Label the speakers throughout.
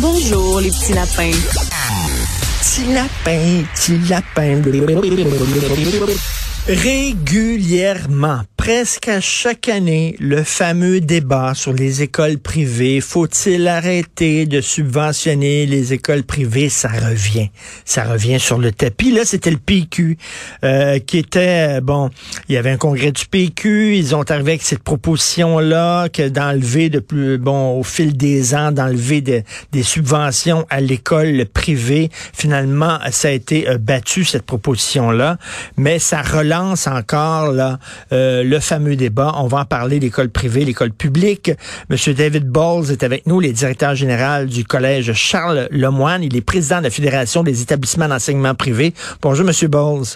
Speaker 1: Bonjour, les petits lapins.
Speaker 2: Petit lapin, petit lapin. Régulièrement, presque à chaque année, le fameux débat sur les écoles privées. Faut-il arrêter de subventionner les écoles privées? Ça revient. Ça revient sur le tapis. Là, c'était le PQ euh, qui était, bon, il y avait un congrès du PQ. Ils ont arrivé avec cette proposition-là que d'enlever de plus, bon, au fil des ans, d'enlever des subventions à l'école privée. Finalement, ça a été euh, battu, cette proposition-là. Mais ça relance encore là, euh, le fameux débat. On va en parler, l'école privée, l'école publique. Monsieur David Bowles est avec nous, le directeur général du collège Charles Lemoine. Il est président de la Fédération des établissements d'enseignement privé. Bonjour, Monsieur Bowles.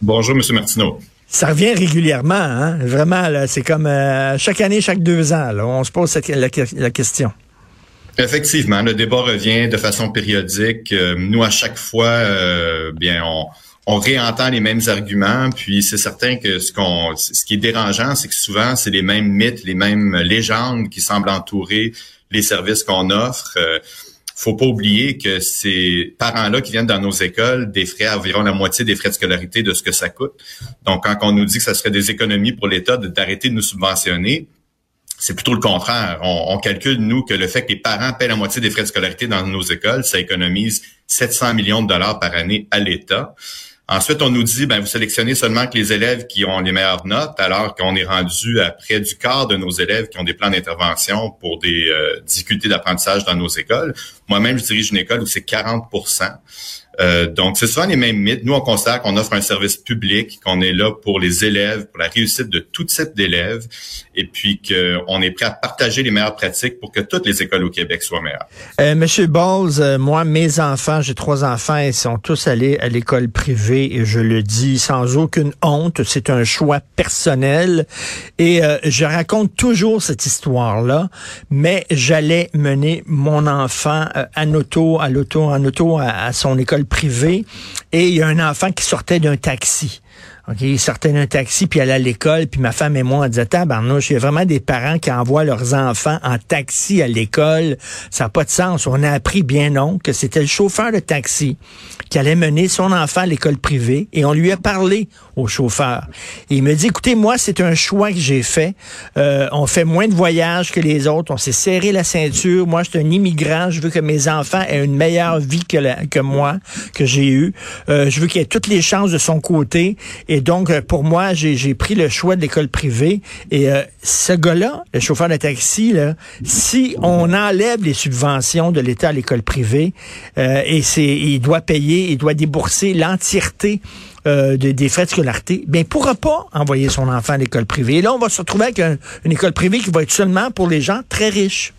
Speaker 3: Bonjour, Monsieur Martineau.
Speaker 2: Ça revient régulièrement, hein? Vraiment, c'est comme euh, chaque année, chaque deux ans, là, on se pose cette, la, question.
Speaker 3: Effectivement, le débat revient de façon périodique. Euh, nous, à chaque fois, bien, on, on réentend les mêmes arguments, puis c'est certain que ce qu'on, ce qui est dérangeant, c'est que souvent c'est les mêmes mythes, les mêmes légendes qui semblent entourer les services qu'on offre. Euh, faut pas oublier que ces parents-là qui viennent dans nos écoles frais environ la moitié des frais de scolarité de ce que ça coûte. Donc, quand on nous dit que ça serait des économies pour l'État d'arrêter de nous subventionner, c'est plutôt le contraire. On, on, calcule, nous, que le fait que les parents paient la moitié des frais de scolarité dans nos écoles, ça économise 700 millions de dollars par année à l'État. Ensuite, on nous dit, ben, vous sélectionnez seulement que les élèves qui ont les meilleures notes, alors qu'on est rendu à près du quart de nos élèves qui ont des plans d'intervention pour des euh, difficultés d'apprentissage dans nos écoles. Moi-même, je dirige une école où c'est 40 euh, donc, c'est souvent les mêmes mythes. Nous, on considère qu'on offre un service public, qu'on est là pour les élèves, pour la réussite de tout type d'élèves, et puis qu'on est prêt à partager les meilleures pratiques pour que toutes les écoles au Québec soient meilleures.
Speaker 2: Euh, Monsieur Bowles, euh, moi, mes enfants, j'ai trois enfants, ils sont tous allés à l'école privée, et je le dis sans aucune honte, c'est un choix personnel, et euh, je raconte toujours cette histoire-là, mais j'allais mener mon enfant en auto, à l'auto, en auto à son école privé et il y a un enfant qui sortait d'un taxi. OK, il sortait d'un taxi, puis allait à l'école, puis ma femme et moi, on disait, tabarnouche, il y a vraiment des parents qui envoient leurs enfants en taxi à l'école. Ça n'a pas de sens. On a appris bien non que c'était le chauffeur de taxi qui allait mener son enfant à l'école privée, et on lui a parlé au chauffeur. Il me dit, écoutez, moi, c'est un choix que j'ai fait. Euh, on fait moins de voyages que les autres. On s'est serré la ceinture. Moi, je suis un immigrant. Je veux que mes enfants aient une meilleure vie que, que moi, que j'ai eu. Euh, je veux qu'il ait toutes les chances de son côté. Et donc, euh, pour moi, j'ai pris le choix de l'école privée. Et euh, ce gars-là, le chauffeur de taxi, là, si on enlève les subventions de l'État à l'école privée, euh, et c'est, il doit payer, il doit débourser l'entièreté des frais de scolarité, ben, il pourra pas envoyer son enfant à l'école privée. Et là, on va se retrouver avec une école privée qui va être seulement pour les gens très riches.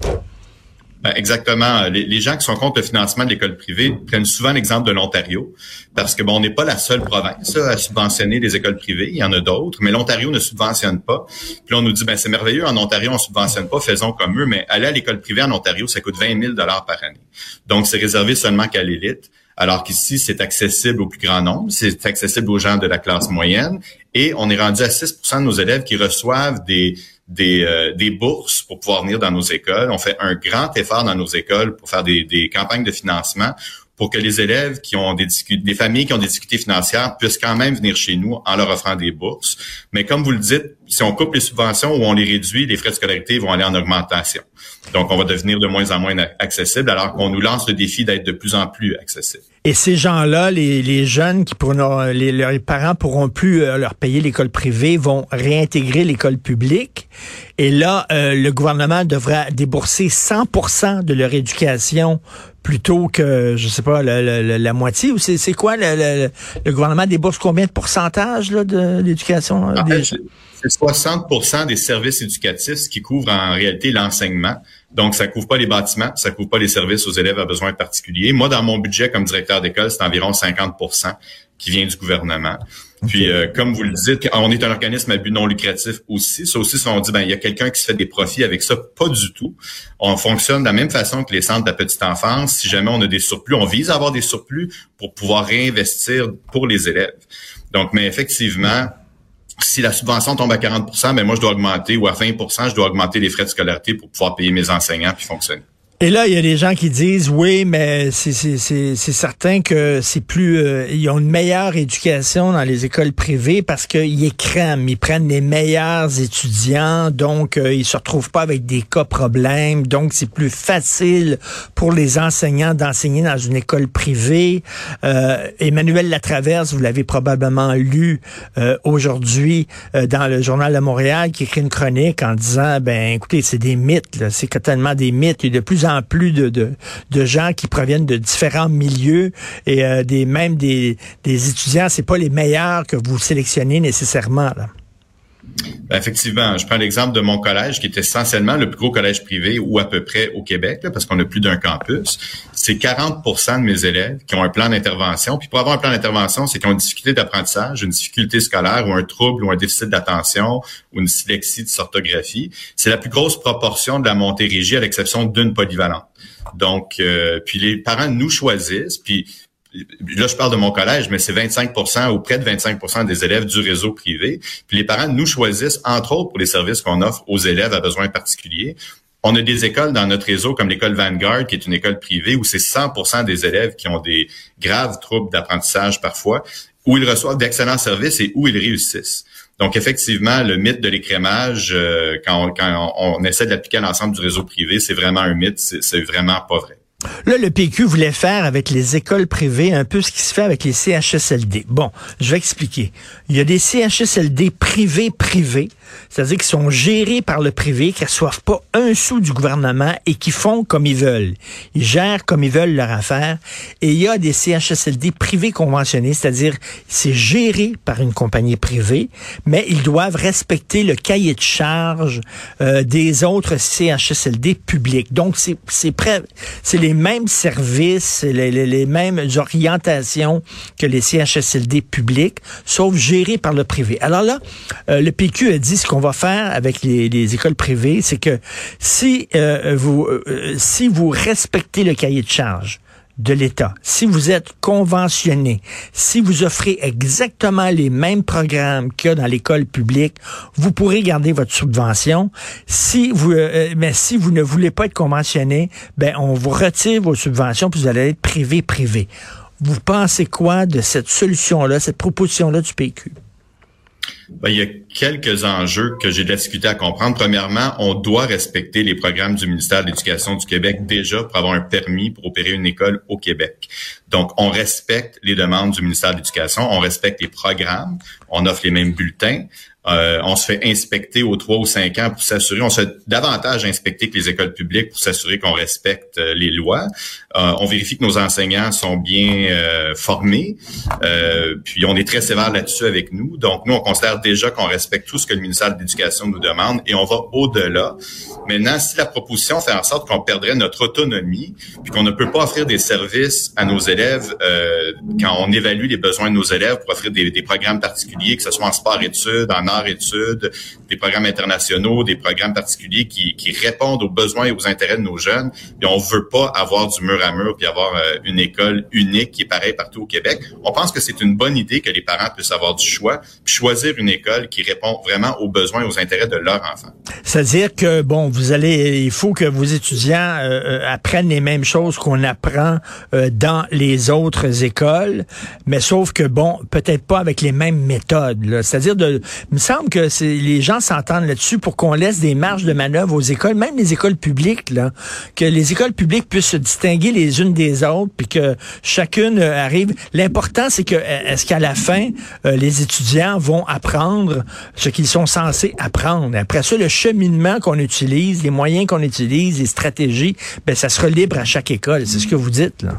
Speaker 3: Ben, exactement. Les, gens qui sont contre le financement de l'école privée prennent souvent l'exemple de l'Ontario, parce que bon, on n'est pas la seule province à subventionner les écoles privées. Il y en a d'autres, mais l'Ontario ne subventionne pas. Puis on nous dit, ben c'est merveilleux, en Ontario on subventionne pas, faisons comme eux. Mais aller à l'école privée en Ontario, ça coûte 20 000 dollars par année. Donc c'est réservé seulement qu'à l'élite. Alors qu'ici, c'est accessible au plus grand nombre, c'est accessible aux gens de la classe moyenne, et on est rendu à 6% de nos élèves qui reçoivent des des, euh, des bourses pour pouvoir venir dans nos écoles. On fait un grand effort dans nos écoles pour faire des, des campagnes de financement pour que les élèves qui ont des des familles qui ont des difficultés financières puissent quand même venir chez nous en leur offrant des bourses. Mais comme vous le dites, si on coupe les subventions ou on les réduit, les frais de scolarité vont aller en augmentation. Donc, on va devenir de moins en moins accessible alors qu'on nous lance le défi d'être de plus en plus accessible.
Speaker 2: Et ces gens-là, les, les, jeunes qui pourront, les, leurs parents pourront plus euh, leur payer l'école privée, vont réintégrer l'école publique. Et là, euh, le gouvernement devra débourser 100% de leur éducation plutôt que, je sais pas, la, la, la moitié. Ou c'est quoi le, le, gouvernement débourse combien de pourcentage là, de l'éducation?
Speaker 3: C'est 60% des services éducatifs, ce qui couvre en réalité l'enseignement. Donc, ça couvre pas les bâtiments, ça couvre pas les services aux élèves à besoins particuliers. Moi, dans mon budget comme directeur d'école, c'est environ 50% qui vient du gouvernement. Puis, euh, comme vous le dites, on est un organisme à but non lucratif aussi. Ça aussi, si on dit, ben, il y a quelqu'un qui se fait des profits avec ça, pas du tout. On fonctionne de la même façon que les centres de la petite enfance. Si jamais on a des surplus, on vise à avoir des surplus pour pouvoir réinvestir pour les élèves. Donc, mais effectivement, si la subvention tombe à 40% ben moi, je dois augmenter, ou à 20% je dois augmenter les frais de scolarité pour pouvoir payer mes enseignants puis fonctionner.
Speaker 2: Et là, il y a des gens qui disent oui, mais c'est certain que c'est plus euh, ils ont une meilleure éducation dans les écoles privées parce qu'ils écrament, ils prennent les meilleurs étudiants, donc euh, ils se retrouvent pas avec des cas problèmes, donc c'est plus facile pour les enseignants d'enseigner dans une école privée. Euh, Emmanuel Latraverse, vous l'avez probablement lu euh, aujourd'hui dans le journal de Montréal, qui écrit une chronique en disant ben écoutez, c'est des mythes, c'est totalement des mythes, et de plus plus de, de, gens qui proviennent de différents milieux et euh, des même des, des étudiants, c'est pas les meilleurs que vous sélectionnez nécessairement. Là.
Speaker 3: Ben, effectivement, je prends l'exemple de mon collège qui est essentiellement le plus gros collège privé ou à peu près au Québec, parce qu'on a plus d'un campus. C'est 40 de mes élèves qui ont un plan d'intervention. Puis pour avoir un plan d'intervention, c'est qu'ils ont une difficulté d'apprentissage, une difficulté scolaire ou un trouble ou un déficit d'attention ou une dyslexie de orthographie. C'est la plus grosse proportion de la montée régie à l'exception d'une polyvalente. Donc, euh, puis les parents nous choisissent, puis là, je parle de mon collège, mais c'est 25% ou près de 25% des élèves du réseau privé. Puis les parents nous choisissent, entre autres, pour les services qu'on offre aux élèves à besoins particuliers. On a des écoles dans notre réseau comme l'école Vanguard, qui est une école privée, où c'est 100% des élèves qui ont des graves troubles d'apprentissage parfois, où ils reçoivent d'excellents services et où ils réussissent. Donc, effectivement, le mythe de l'écrémage, euh, quand, on, quand on essaie de l'appliquer à l'ensemble du réseau privé, c'est vraiment un mythe, c'est vraiment pas vrai.
Speaker 2: Là, le PQ voulait faire avec les écoles privées un peu ce qui se fait avec les CHSLD. Bon, je vais expliquer. Il y a des CHSLD privés privés, c'est-à-dire qui sont gérés par le privé, qui ne reçoivent pas un sou du gouvernement et qui font comme ils veulent. Ils gèrent comme ils veulent leur affaire. Et il y a des CHSLD privés conventionnés, c'est-à-dire c'est géré par une compagnie privée, mais ils doivent respecter le cahier de charge euh, des autres CHSLD publics. Donc, c'est c'est les les mêmes services, les, les, mêmes orientations que les CHSLD publics, sauf gérés par le privé. Alors là, euh, le PQ a dit ce qu'on va faire avec les, les écoles privées, c'est que si euh, vous euh, si vous respectez le cahier de charge, de l'État, si vous êtes conventionné, si vous offrez exactement les mêmes programmes qu'il y a dans l'école publique, vous pourrez garder votre subvention. Si vous, euh, euh, mais si vous ne voulez pas être conventionné, ben on vous retire vos subventions puis vous allez être privé privé. Vous pensez quoi de cette solution-là, cette proposition-là du PQ?
Speaker 3: Ben, il y a quelques enjeux que j'ai discuté à comprendre. Premièrement, on doit respecter les programmes du ministère de l'Éducation du Québec déjà pour avoir un permis pour opérer une école au Québec. Donc, on respecte les demandes du ministère de l'Éducation, on respecte les programmes, on offre les mêmes bulletins, euh, on se fait inspecter aux trois ou cinq ans pour s'assurer, on se fait davantage inspecter que les écoles publiques pour s'assurer qu'on respecte euh, les lois. Euh, on vérifie que nos enseignants sont bien formés, puis on est très sévère là-dessus avec nous. Donc, nous, on considère déjà qu'on respecte tout ce que le ministère de l'Éducation nous demande et on va au-delà. Maintenant, si la proposition fait en sorte qu'on perdrait notre autonomie, puis qu'on ne peut pas offrir des services à nos élèves quand on évalue les besoins de nos élèves pour offrir des, des programmes particuliers, que ce soit en sport-études, en études, des programmes internationaux, des programmes particuliers qui, répondent aux besoins et aux intérêts de nos jeunes. Et on veut pas avoir du mur à mur puis avoir euh, une école unique qui est pareille partout au Québec. On pense que c'est une bonne idée que les parents puissent avoir du choix puis choisir une école qui répond vraiment aux besoins et aux intérêts de leur enfant.
Speaker 2: C'est-à-dire que bon, vous allez, il faut que vos étudiants euh, euh, apprennent les mêmes choses qu'on apprend dans les autres écoles, mais sauf que bon, peut-être pas avec les mêmes méthodes. C'est-à-dire de, me semble que les gens s'entendent là-dessus pour qu'on laisse des marges de manœuvre aux écoles, même les écoles publiques, là, que les écoles publiques puissent se distinguer les unes des autres, puis que chacune euh, arrive. L'important, c'est que euh, est-ce qu'à la fin, euh, les étudiants vont apprendre ce qu'ils sont censés apprendre? Après ça, le cheminement qu'on utilise, les moyens qu'on utilise, les stratégies, ben ça sera libre à chaque école. C'est ce que vous dites là.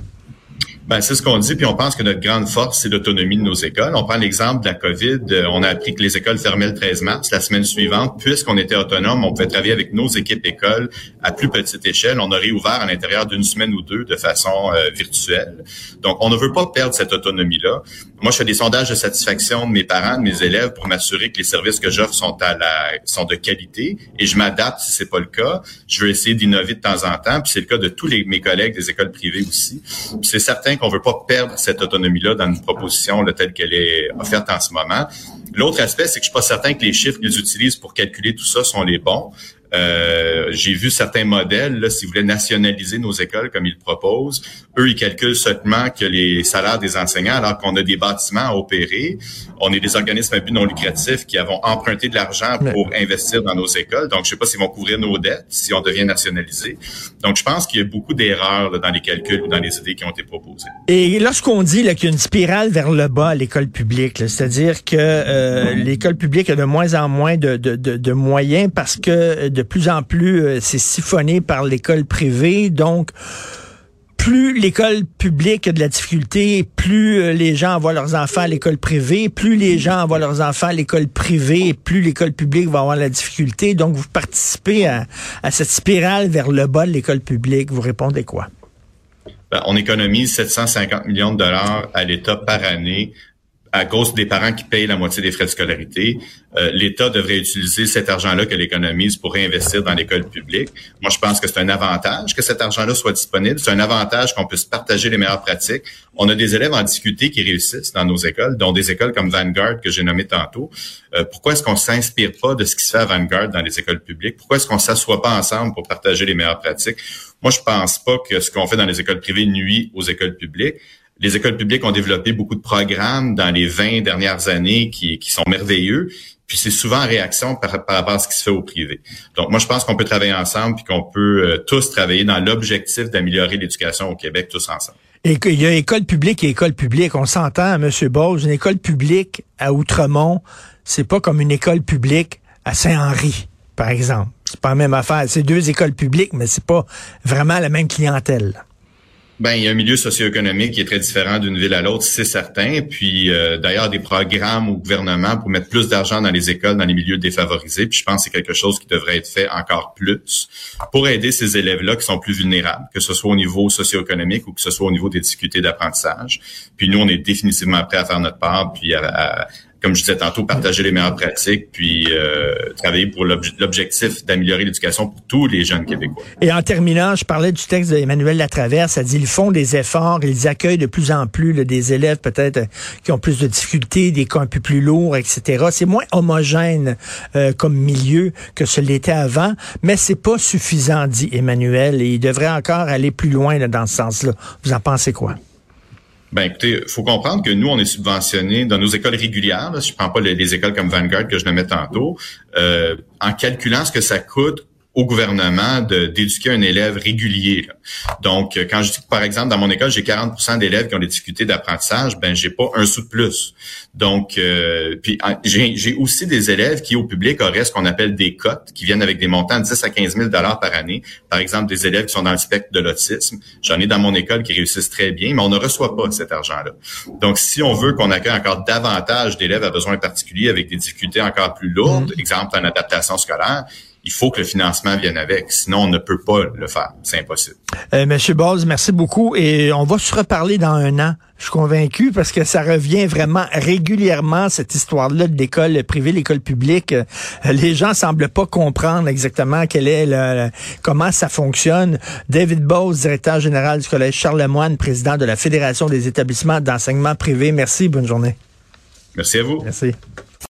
Speaker 3: Ben, c'est ce qu'on dit, puis on pense que notre grande force, c'est l'autonomie de nos écoles. On prend l'exemple de la COVID. Euh, on a appris que les écoles fermaient le 13 mars. La semaine suivante, puisqu'on était autonome, on pouvait travailler avec nos équipes écoles à plus petite échelle. On a réouvert à l'intérieur d'une semaine ou deux de façon euh, virtuelle. Donc, on ne veut pas perdre cette autonomie-là. Moi, je fais des sondages de satisfaction de mes parents, de mes élèves, pour m'assurer que les services que j'offre sont à la sont de qualité, et je m'adapte si c'est pas le cas. Je veux essayer d'innover de temps en temps, puis c'est le cas de tous mes collègues des écoles privées aussi. C'est certain qu'on veut pas perdre cette autonomie-là dans une proposition telle qu'elle est offerte en ce moment. L'autre aspect, c'est que je suis pas certain que les chiffres qu'ils utilisent pour calculer tout ça sont les bons. Euh, j'ai vu certains modèles, là, s'ils voulaient nationaliser nos écoles comme ils le proposent, eux, ils calculent seulement que les salaires des enseignants, alors qu'on a des bâtiments à opérer. On est des organismes à but non lucratif qui avons emprunté de l'argent pour investir dans nos écoles. Donc, je sais pas s'ils vont couvrir nos dettes si on devient nationalisé. Donc, je pense qu'il y a beaucoup d'erreurs dans les calculs ou dans les idées qui ont été proposées.
Speaker 2: Et lorsqu'on dit qu'il y a une spirale vers le bas à l'école publique, c'est-à-dire que euh, l'école publique a de moins en moins de, de, de, de moyens parce que de plus en plus euh, c'est siphonné par l'école privée, donc plus l'école publique a de la difficulté, plus euh, les gens envoient leurs enfants à l'école privée, plus les gens envoient leurs enfants à l'école privée, plus l'école publique va avoir la difficulté. Donc, vous participez à, à cette spirale vers le bas de l'école publique. Vous répondez quoi?
Speaker 3: Ben, on économise 750 millions de dollars à l'État par année à cause des parents qui payent la moitié des frais de scolarité, euh, l'État devrait utiliser cet argent-là que l'économise pour réinvestir dans l'école publique. Moi, je pense que c'est un avantage que cet argent-là soit disponible. C'est un avantage qu'on puisse partager les meilleures pratiques. On a des élèves en difficulté qui réussissent dans nos écoles, dont des écoles comme Vanguard que j'ai nommé tantôt. Euh, pourquoi est-ce qu'on s'inspire pas de ce qui se fait à Vanguard dans les écoles publiques? Pourquoi est-ce qu'on s'assoit pas ensemble pour partager les meilleures pratiques? Moi, je pense pas que ce qu'on fait dans les écoles privées nuit aux écoles publiques les écoles publiques ont développé beaucoup de programmes dans les 20 dernières années qui, sont merveilleux. Puis c'est souvent en réaction par, rapport à ce qui se fait au privé. Donc moi, je pense qu'on peut travailler ensemble puis qu'on peut euh, tous travailler dans l'objectif d'améliorer l'éducation au Québec tous ensemble.
Speaker 2: Et qu'il y a école publique et école publique. On s'entend, M. Bose, une école publique à Outremont, c'est pas comme une école publique à Saint-Henri, par exemple. C'est pas la même affaire. C'est deux écoles publiques, mais c'est pas vraiment la même clientèle.
Speaker 3: Ben, il y a un milieu socio-économique qui est très différent d'une ville à l'autre, c'est certain. Puis euh, d'ailleurs, des programmes au gouvernement pour mettre plus d'argent dans les écoles, dans les milieux défavorisés. Puis je pense que c'est quelque chose qui devrait être fait encore plus pour aider ces élèves-là qui sont plus vulnérables, que ce soit au niveau socio-économique ou que ce soit au niveau des difficultés d'apprentissage. Puis nous, on est définitivement prêts à faire notre part, puis à, comme je disais tantôt, partager les meilleures pratiques, puis euh, travailler pour l'objectif d'améliorer l'éducation pour tous les jeunes Québécois.
Speaker 2: Et en terminant, je parlais du texte d'Emmanuel Latraverse, ça dit ils font des efforts, ils accueillent de plus en plus là, des élèves peut-être qui ont plus de difficultés, des cas un peu plus lourds, etc. C'est moins homogène euh, comme milieu que ce l'était avant, mais c'est pas suffisant, dit Emmanuel, et il devrait encore aller plus loin là, dans ce sens-là. Vous en pensez quoi?
Speaker 3: Ben écoutez, faut comprendre que nous, on est subventionné dans nos écoles régulières. Là, je prends pas les, écoles comme Vanguard que je nommais tantôt. Euh, en calculant ce que ça coûte au gouvernement d'éduquer un élève régulier. Donc, euh, quand je dis que, par exemple, dans mon école, j'ai 40 d'élèves qui ont des difficultés d'apprentissage, ben j'ai pas un sou de plus. Donc, euh, puis j'ai aussi des élèves qui, au public, auraient ce qu'on appelle des cotes, qui viennent avec des montants de 10 à 15 000 par année. Par exemple, des élèves qui sont dans le spectre de l'autisme. J'en ai dans mon école qui réussissent très bien, mais on ne reçoit pas cet argent-là. Donc, si on veut qu'on accueille encore davantage d'élèves à besoins particuliers avec des difficultés encore plus lourdes, mmh. exemple en adaptation scolaire, il faut que le financement vienne avec. Sinon, on ne peut pas le faire. C'est impossible.
Speaker 2: Euh, Monsieur Boz, merci beaucoup. Et on va se reparler dans un an. Je suis convaincu parce que ça revient vraiment régulièrement, cette histoire-là de l'école privée, l'école publique. Euh, les gens semblent pas comprendre exactement quel est le, comment ça fonctionne. David Bose, directeur général du Collège Charlemagne, président de la Fédération des établissements d'enseignement privé. Merci. Bonne journée.
Speaker 3: Merci à vous.
Speaker 2: Merci.